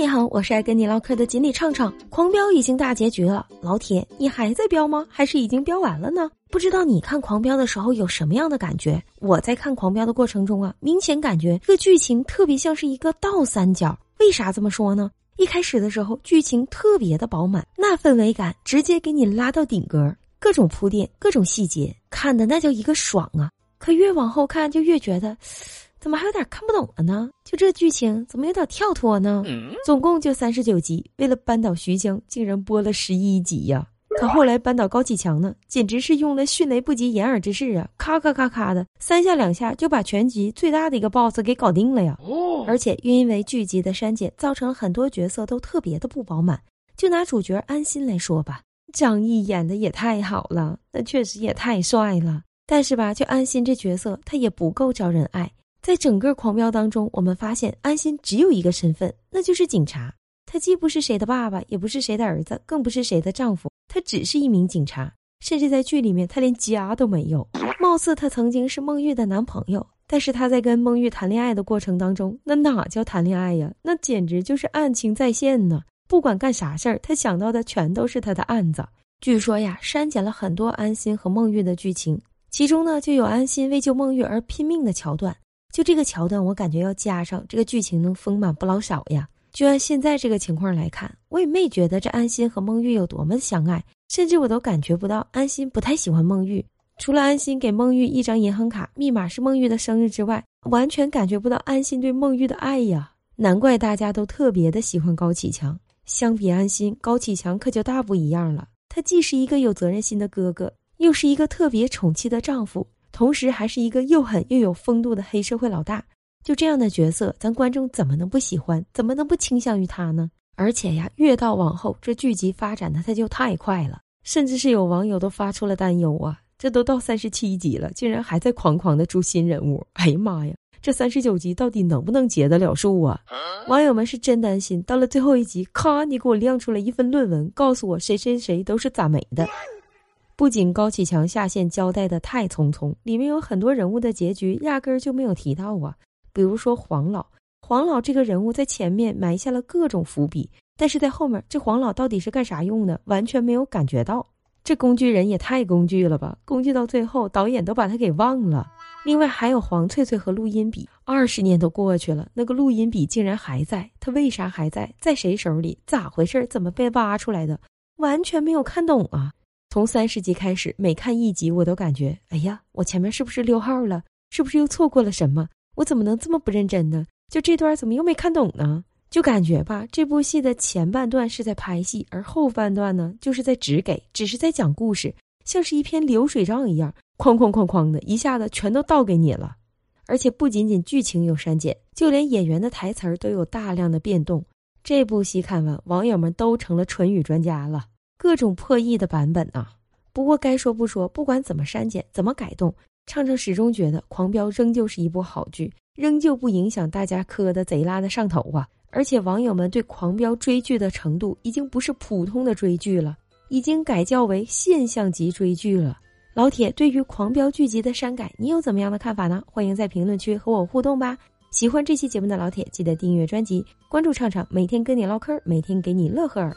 你好，我是爱跟你唠嗑的锦鲤畅畅。狂飙已经大结局了，老铁，你还在飙吗？还是已经飙完了呢？不知道你看狂飙的时候有什么样的感觉？我在看狂飙的过程中啊，明显感觉这个剧情特别像是一个倒三角。为啥这么说呢？一开始的时候，剧情特别的饱满，那氛围感直接给你拉到顶格，各种铺垫，各种细节，看的那叫一个爽啊！可越往后看，就越觉得。嘶怎么还有点看不懂了呢？就这剧情怎么有点跳脱呢？总共就三十九集，为了扳倒徐江，竟然播了十一集呀！可后来扳倒高启强呢，简直是用了迅雷不及掩耳之势啊！咔咔咔咔的，三下两下就把全集最大的一个 BOSS 给搞定了呀！而且因为剧集的删减，造成了很多角色都特别的不饱满。就拿主角安心来说吧，张译演的也太好了，那确实也太帅了。但是吧，就安心这角色，他也不够招人爱。在整个狂飙当中，我们发现安心只有一个身份，那就是警察。他既不是谁的爸爸，也不是谁的儿子，更不是谁的丈夫，他只是一名警察。甚至在剧里面，他连家都没有。貌似他曾经是孟玉的男朋友，但是他在跟孟玉谈恋爱的过程当中，那哪叫谈恋爱呀？那简直就是案情再现呢！不管干啥事儿，他想到的全都是他的案子。据说呀，删减了很多安心和孟玉的剧情，其中呢，就有安心为救孟玉而拼命的桥段。就这个桥段，我感觉要加上这个剧情能丰满不老少呀。就按现在这个情况来看，我也没觉得这安心和孟玉有多么相爱，甚至我都感觉不到安心不太喜欢孟玉。除了安心给孟玉一张银行卡，密码是孟玉的生日之外，完全感觉不到安心对孟玉的爱呀。难怪大家都特别的喜欢高启强。相比安心，高启强可就大不一样了。他既是一个有责任心的哥哥，又是一个特别宠妻的丈夫。同时还是一个又狠又有风度的黑社会老大，就这样的角色，咱观众怎么能不喜欢？怎么能不倾向于他呢？而且呀，越到往后，这剧集发展的他就太快了，甚至是有网友都发出了担忧啊！这都到三十七集了，竟然还在狂狂的出新人物！哎呀妈呀，这三十九集到底能不能结得了数啊？网友们是真担心，到了最后一集，咔，你给我亮出来一份论文，告诉我谁谁谁都是咋没的。不仅高启强下线交代的太匆匆，里面有很多人物的结局压根儿就没有提到啊。比如说黄老，黄老这个人物在前面埋下了各种伏笔，但是在后面这黄老到底是干啥用的，完全没有感觉到。这工具人也太工具了吧，工具到最后导演都把他给忘了。另外还有黄翠翠和录音笔，二十年都过去了，那个录音笔竟然还在，他为啥还在？在谁手里？咋回事？怎么被挖出来的？完全没有看懂啊。从三十集开始，每看一集，我都感觉，哎呀，我前面是不是溜号了？是不是又错过了什么？我怎么能这么不认真呢？就这段怎么又没看懂呢？就感觉吧，这部戏的前半段是在拍戏，而后半段呢，就是在只给，只是在讲故事，像是一篇流水账一样，哐哐哐哐的一下子全都倒给你了。而且不仅仅剧情有删减，就连演员的台词儿都有大量的变动。这部戏看完，网友们都成了唇语专家了。各种破译的版本啊！不过该说不说，不管怎么删减、怎么改动，畅畅始终觉得《狂飙》仍旧是一部好剧，仍旧不影响大家磕的贼拉的上头啊！而且网友们对《狂飙》追剧的程度已经不是普通的追剧了，已经改叫为现象级追剧了。老铁，对于《狂飙》剧集的删改，你有怎么样的看法呢？欢迎在评论区和我互动吧！喜欢这期节目的老铁，记得订阅专辑，关注畅畅，每天跟你唠嗑，每天给你乐呵儿。